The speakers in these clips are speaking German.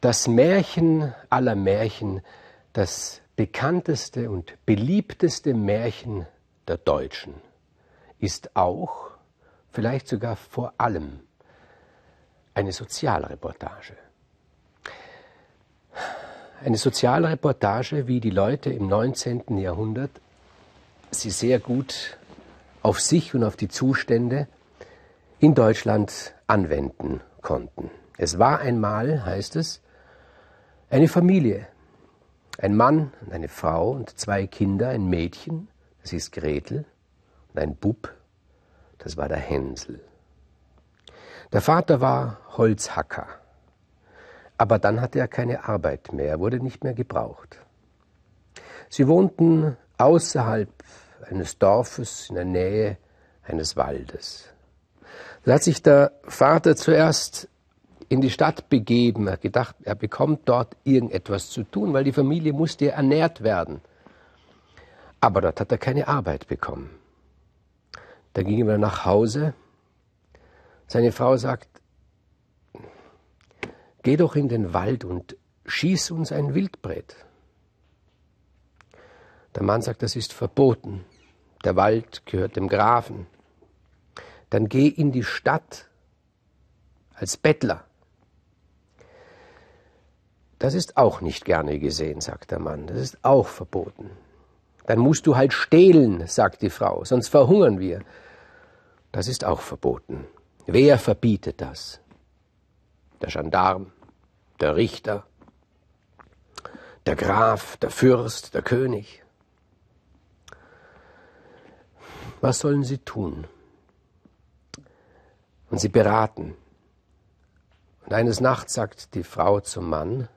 Das Märchen aller Märchen, das bekannteste und beliebteste Märchen der Deutschen, ist auch, vielleicht sogar vor allem, eine Sozialreportage. Eine Sozialreportage, wie die Leute im 19. Jahrhundert sie sehr gut auf sich und auf die Zustände in Deutschland anwenden konnten. Es war einmal, heißt es, eine Familie, ein Mann und eine Frau und zwei Kinder, ein Mädchen, das ist Gretel, und ein Bub, das war der Hänsel. Der Vater war Holzhacker, aber dann hatte er keine Arbeit mehr, er wurde nicht mehr gebraucht. Sie wohnten außerhalb eines Dorfes in der Nähe eines Waldes. Da hat sich der Vater zuerst in die Stadt begeben. Er hat gedacht, er bekommt dort irgendetwas zu tun, weil die Familie musste ernährt werden. Aber dort hat er keine Arbeit bekommen. Da ging er nach Hause. Seine Frau sagt, geh doch in den Wald und schieß uns ein Wildbret. Der Mann sagt, das ist verboten. Der Wald gehört dem Grafen. Dann geh in die Stadt als Bettler. Das ist auch nicht gerne gesehen, sagt der Mann. Das ist auch verboten. Dann musst du halt stehlen, sagt die Frau, sonst verhungern wir. Das ist auch verboten. Wer verbietet das? Der Gendarm, der Richter, der Graf, der Fürst, der König. Was sollen sie tun? Und sie beraten. Und eines Nachts sagt die Frau zum Mann,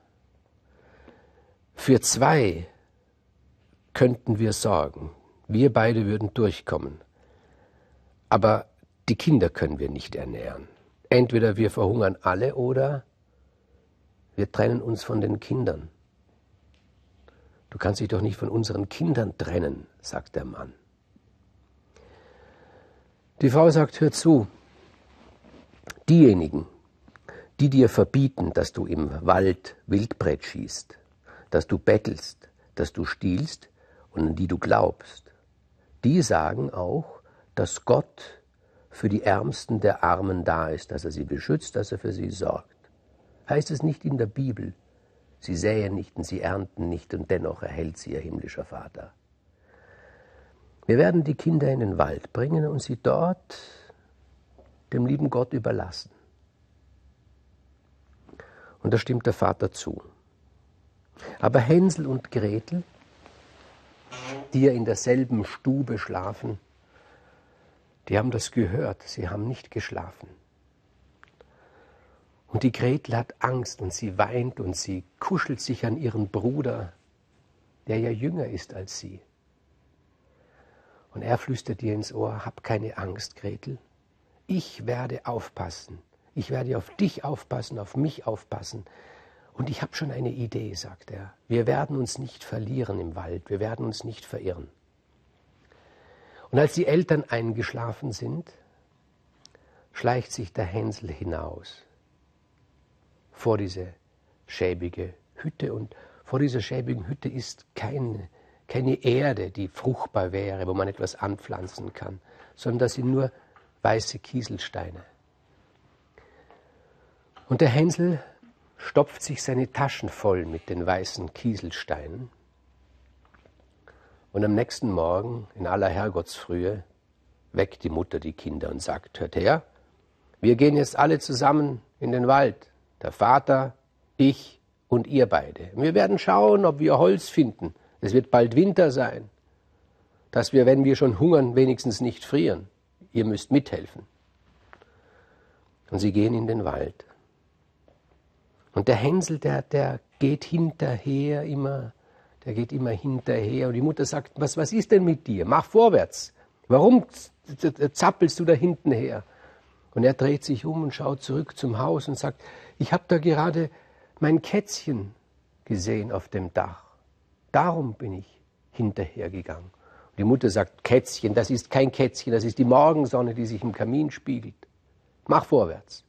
für zwei könnten wir sorgen. Wir beide würden durchkommen. Aber die Kinder können wir nicht ernähren. Entweder wir verhungern alle oder wir trennen uns von den Kindern. Du kannst dich doch nicht von unseren Kindern trennen, sagt der Mann. Die Frau sagt, hör zu, diejenigen, die dir verbieten, dass du im Wald Wildbrett schießt, dass du bettelst, dass du stiehlst und an die du glaubst, die sagen auch, dass Gott für die Ärmsten der Armen da ist, dass er sie beschützt, dass er für sie sorgt. Heißt es nicht in der Bibel, sie säen nicht und sie ernten nicht und dennoch erhält sie ihr himmlischer Vater. Wir werden die Kinder in den Wald bringen und sie dort dem lieben Gott überlassen. Und da stimmt der Vater zu. Aber Hänsel und Gretel, die ja in derselben Stube schlafen, die haben das gehört, sie haben nicht geschlafen. Und die Gretel hat Angst und sie weint und sie kuschelt sich an ihren Bruder, der ja jünger ist als sie. Und er flüstert ihr ins Ohr, hab keine Angst, Gretel. Ich werde aufpassen. Ich werde auf dich aufpassen, auf mich aufpassen. Und ich habe schon eine Idee, sagt er. Wir werden uns nicht verlieren im Wald, wir werden uns nicht verirren. Und als die Eltern eingeschlafen sind, schleicht sich der Hänsel hinaus vor diese schäbige Hütte. Und vor dieser schäbigen Hütte ist kein keine Erde, die fruchtbar wäre, wo man etwas anpflanzen kann, sondern das sind nur weiße Kieselsteine. Und der Hänsel stopft sich seine Taschen voll mit den weißen Kieselsteinen. Und am nächsten Morgen, in aller Herrgottsfrühe, weckt die Mutter die Kinder und sagt, hört her, wir gehen jetzt alle zusammen in den Wald, der Vater, ich und ihr beide. Wir werden schauen, ob wir Holz finden es wird bald Winter sein, dass wir, wenn wir schon hungern, wenigstens nicht frieren. Ihr müsst mithelfen. Und sie gehen in den Wald. Und der Hänsel, der, der geht hinterher immer, der geht immer hinterher. Und die Mutter sagt, was, was ist denn mit dir? Mach vorwärts. Warum zappelst du da hinten her? Und er dreht sich um und schaut zurück zum Haus und sagt, ich habe da gerade mein Kätzchen gesehen auf dem Dach. Darum bin ich hinterhergegangen. Und die Mutter sagt, Kätzchen, das ist kein Kätzchen, das ist die Morgensonne, die sich im Kamin spiegelt. Mach vorwärts.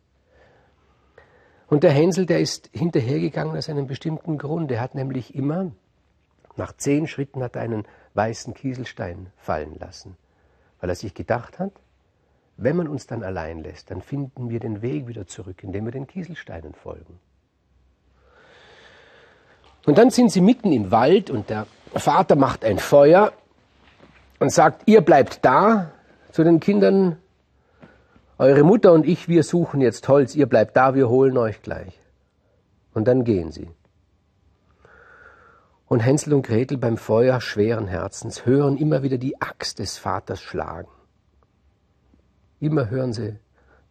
Und der Hänsel, der ist hinterhergegangen aus einem bestimmten Grund. Er hat nämlich immer, nach zehn Schritten hat er einen weißen Kieselstein fallen lassen, weil er sich gedacht hat, wenn man uns dann allein lässt, dann finden wir den Weg wieder zurück, indem wir den Kieselsteinen folgen. Und dann sind sie mitten im Wald und der Vater macht ein Feuer und sagt, ihr bleibt da zu den Kindern, eure Mutter und ich, wir suchen jetzt Holz, ihr bleibt da, wir holen euch gleich. Und dann gehen sie. Und Hänsel und Gretel beim Feuer schweren Herzens hören immer wieder die Axt des Vaters schlagen. Immer hören sie,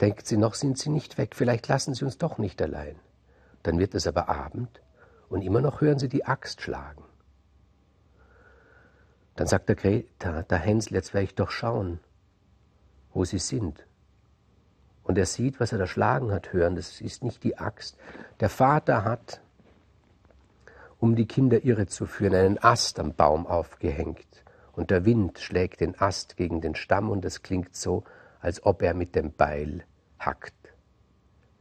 denkt sie, noch sind sie nicht weg, vielleicht lassen sie uns doch nicht allein. Dann wird es aber Abend und immer noch hören sie die Axt schlagen. Dann sagt der, Greta, der Hänsel, jetzt werde ich doch schauen, wo sie sind. Und er sieht, was er da schlagen hat, hören, das ist nicht die Axt. Der Vater hat, um die Kinder irre zu führen, einen Ast am Baum aufgehängt. Und der Wind schlägt den Ast gegen den Stamm und es klingt so, als ob er mit dem Beil hackt.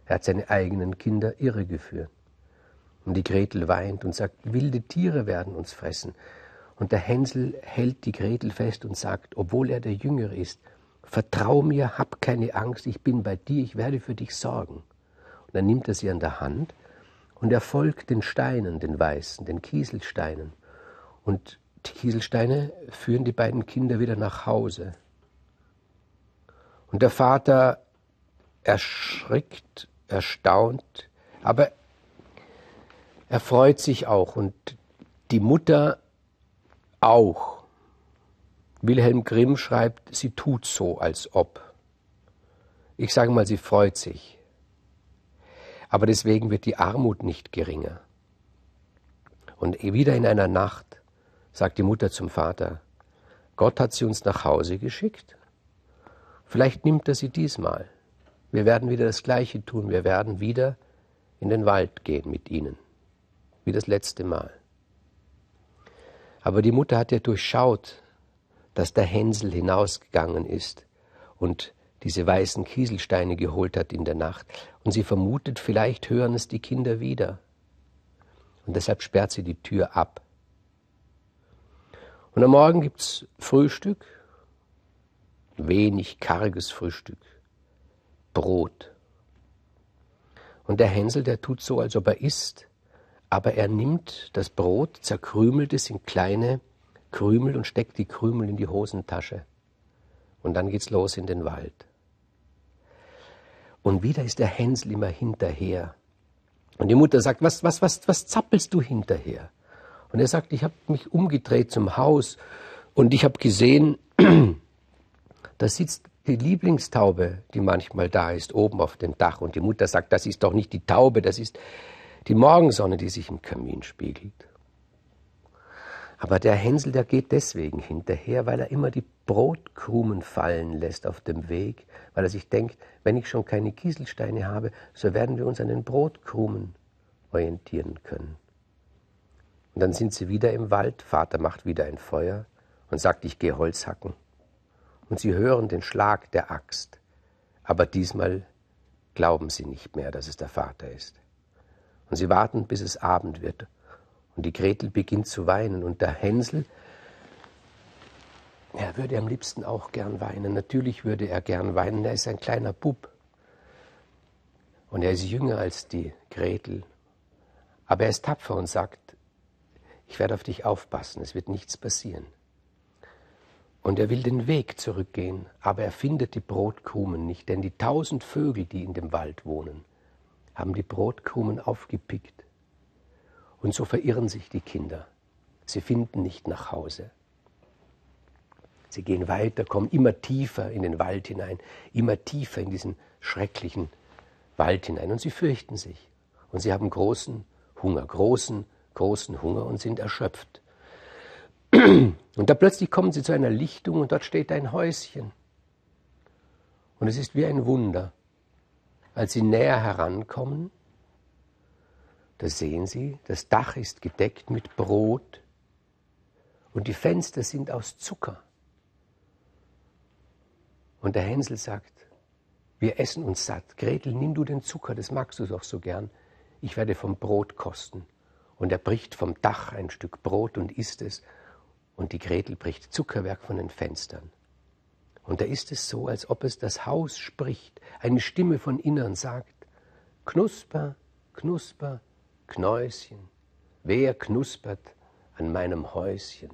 Er hat seine eigenen Kinder irregeführt. Und die Gretel weint und sagt, wilde Tiere werden uns fressen. Und der Hänsel hält die Gretel fest und sagt, obwohl er der Jüngere ist, vertrau mir, hab keine Angst, ich bin bei dir, ich werde für dich sorgen. Und dann nimmt er sie an der Hand und er folgt den Steinen, den weißen, den Kieselsteinen. Und die Kieselsteine führen die beiden Kinder wieder nach Hause. Und der Vater erschrickt, erstaunt, aber er freut sich auch und die Mutter auch. Wilhelm Grimm schreibt, sie tut so, als ob. Ich sage mal, sie freut sich. Aber deswegen wird die Armut nicht geringer. Und wieder in einer Nacht sagt die Mutter zum Vater, Gott hat sie uns nach Hause geschickt Vielleicht nimmt er sie diesmal. Wir werden wieder das Gleiche tun. Wir werden wieder in den Wald gehen mit ihnen. Wie das letzte Mal. Aber die Mutter hat ja durchschaut, dass der Hänsel hinausgegangen ist und diese weißen Kieselsteine geholt hat in der Nacht. Und sie vermutet, vielleicht hören es die Kinder wieder. Und deshalb sperrt sie die Tür ab. Und am Morgen gibt's Frühstück wenig karges Frühstück, Brot. Und der Hänsel, der tut so, als ob er isst, aber er nimmt das Brot, zerkrümelt es in kleine Krümel und steckt die Krümel in die Hosentasche. Und dann geht's los in den Wald. Und wieder ist der Hänsel immer hinterher. Und die Mutter sagt, was, was, was, was zappelst du hinterher? Und er sagt, ich habe mich umgedreht zum Haus und ich habe gesehen, da sitzt die Lieblingstaube, die manchmal da ist, oben auf dem Dach. Und die Mutter sagt, das ist doch nicht die Taube, das ist die Morgensonne, die sich im Kamin spiegelt. Aber der Hänsel, der geht deswegen hinterher, weil er immer die Brotkrumen fallen lässt auf dem Weg, weil er sich denkt, wenn ich schon keine Kieselsteine habe, so werden wir uns an den Brotkrumen orientieren können. Und dann sind sie wieder im Wald, Vater macht wieder ein Feuer und sagt, ich gehe Holz hacken und sie hören den Schlag der Axt. Aber diesmal glauben sie nicht mehr, dass es der Vater ist. Und sie warten, bis es Abend wird. Und die Gretel beginnt zu weinen und der Hänsel, er würde am liebsten auch gern weinen. Natürlich würde er gern weinen. Er ist ein kleiner Bub. Und er ist jünger als die Gretel. Aber er ist tapfer und sagt, ich werde auf dich aufpassen, es wird nichts passieren. Und er will den Weg zurückgehen, aber er findet die Brotkrumen nicht, denn die tausend Vögel, die in dem Wald wohnen, haben die Brotkrumen aufgepickt. Und so verirren sich die Kinder. Sie finden nicht nach Hause. Sie gehen weiter, kommen immer tiefer in den Wald hinein, immer tiefer in diesen schrecklichen Wald hinein. Und sie fürchten sich. Und sie haben großen Hunger, großen, großen Hunger und sind erschöpft. Und da plötzlich kommen sie zu einer Lichtung und dort steht ein Häuschen. Und es ist wie ein Wunder. Als sie näher herankommen, da sehen sie, das Dach ist gedeckt mit Brot und die Fenster sind aus Zucker. Und der Hänsel sagt, Wir essen uns satt. Gretel, nimm du den Zucker, das magst du doch so gern. Ich werde vom Brot kosten. Und er bricht vom Dach ein Stück Brot und isst es. Und die Gretel bricht Zuckerwerk von den Fenstern. Und da ist es so, als ob es das Haus spricht. Eine Stimme von innern sagt, Knusper, Knusper, Knäuschen, wer knuspert an meinem Häuschen?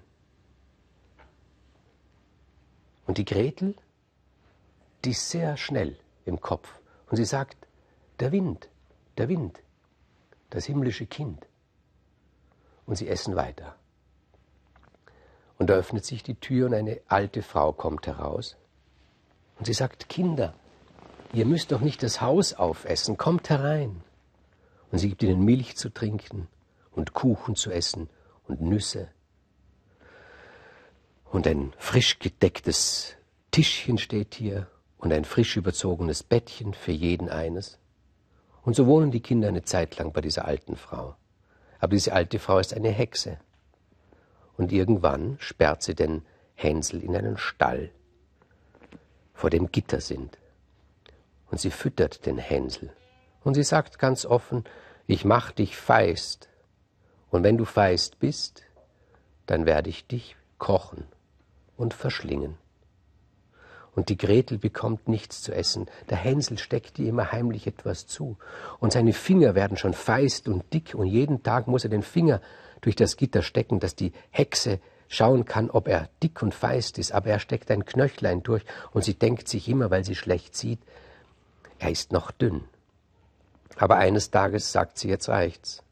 Und die Gretel, die ist sehr schnell im Kopf. Und sie sagt, der Wind, der Wind, das himmlische Kind. Und sie essen weiter. Und da öffnet sich die Tür und eine alte Frau kommt heraus. Und sie sagt, Kinder, ihr müsst doch nicht das Haus aufessen, kommt herein. Und sie gibt ihnen Milch zu trinken und Kuchen zu essen und Nüsse. Und ein frisch gedecktes Tischchen steht hier und ein frisch überzogenes Bettchen für jeden eines. Und so wohnen die Kinder eine Zeit lang bei dieser alten Frau. Aber diese alte Frau ist eine Hexe und irgendwann sperrt sie den Hänsel in einen Stall, vor dem Gitter sind. Und sie füttert den Hänsel. Und sie sagt ganz offen, ich mach dich feist. Und wenn du feist bist, dann werde ich dich kochen und verschlingen. Und die Gretel bekommt nichts zu essen. Der Hänsel steckt ihr immer heimlich etwas zu. Und seine Finger werden schon feist und dick. Und jeden Tag muss er den Finger durch das Gitter stecken, dass die Hexe schauen kann, ob er dick und feist ist, aber er steckt ein Knöchlein durch und sie denkt sich immer, weil sie schlecht sieht, er ist noch dünn. Aber eines Tages sagt sie, jetzt reicht's.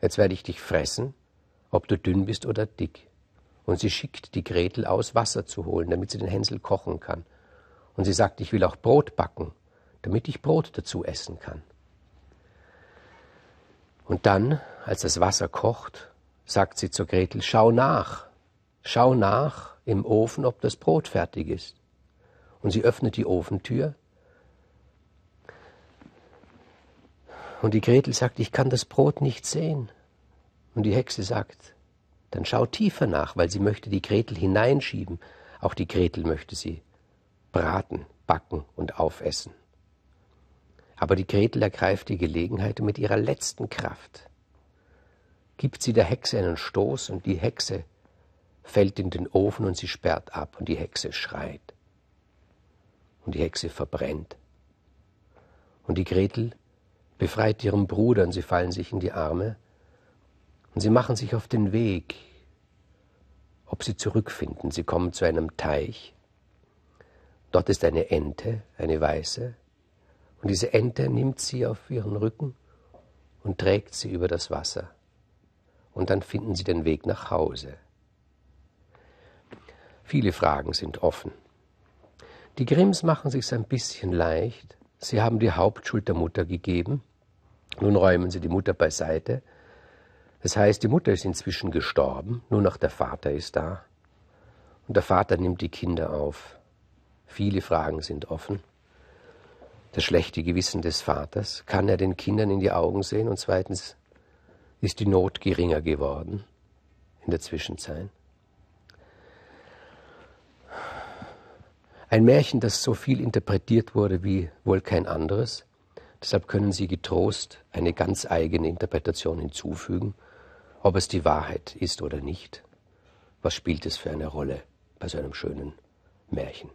Jetzt werde ich dich fressen, ob du dünn bist oder dick. Und sie schickt die Gretel aus, Wasser zu holen, damit sie den Hänsel kochen kann. Und sie sagt, ich will auch Brot backen, damit ich Brot dazu essen kann. Und dann, als das Wasser kocht, sagt sie zur Gretel, schau nach, schau nach im Ofen, ob das Brot fertig ist. Und sie öffnet die Ofentür. Und die Gretel sagt, ich kann das Brot nicht sehen. Und die Hexe sagt, dann schau tiefer nach, weil sie möchte die Gretel hineinschieben. Auch die Gretel möchte sie braten, backen und aufessen. Aber die Gretel ergreift die Gelegenheit mit ihrer letzten Kraft gibt sie der Hexe einen Stoß und die Hexe fällt in den Ofen und sie sperrt ab und die Hexe schreit. Und die Hexe verbrennt. Und die Gretel befreit ihren Bruder und sie fallen sich in die Arme und sie machen sich auf den Weg, ob sie zurückfinden. Sie kommen zu einem Teich. Dort ist eine Ente, eine weiße, und diese Ente nimmt sie auf ihren Rücken und trägt sie über das Wasser und dann finden sie den Weg nach Hause. Viele Fragen sind offen. Die Grimms machen sich's ein bisschen leicht. Sie haben die Hauptschuld der Mutter gegeben. Nun räumen sie die Mutter beiseite. Das heißt, die Mutter ist inzwischen gestorben, nur noch der Vater ist da. Und der Vater nimmt die Kinder auf. Viele Fragen sind offen. Das schlechte Gewissen des Vaters, kann er den Kindern in die Augen sehen? Und zweitens, ist die Not geringer geworden in der Zwischenzeit. Ein Märchen, das so viel interpretiert wurde wie wohl kein anderes. Deshalb können Sie getrost eine ganz eigene Interpretation hinzufügen, ob es die Wahrheit ist oder nicht. Was spielt es für eine Rolle bei so einem schönen Märchen?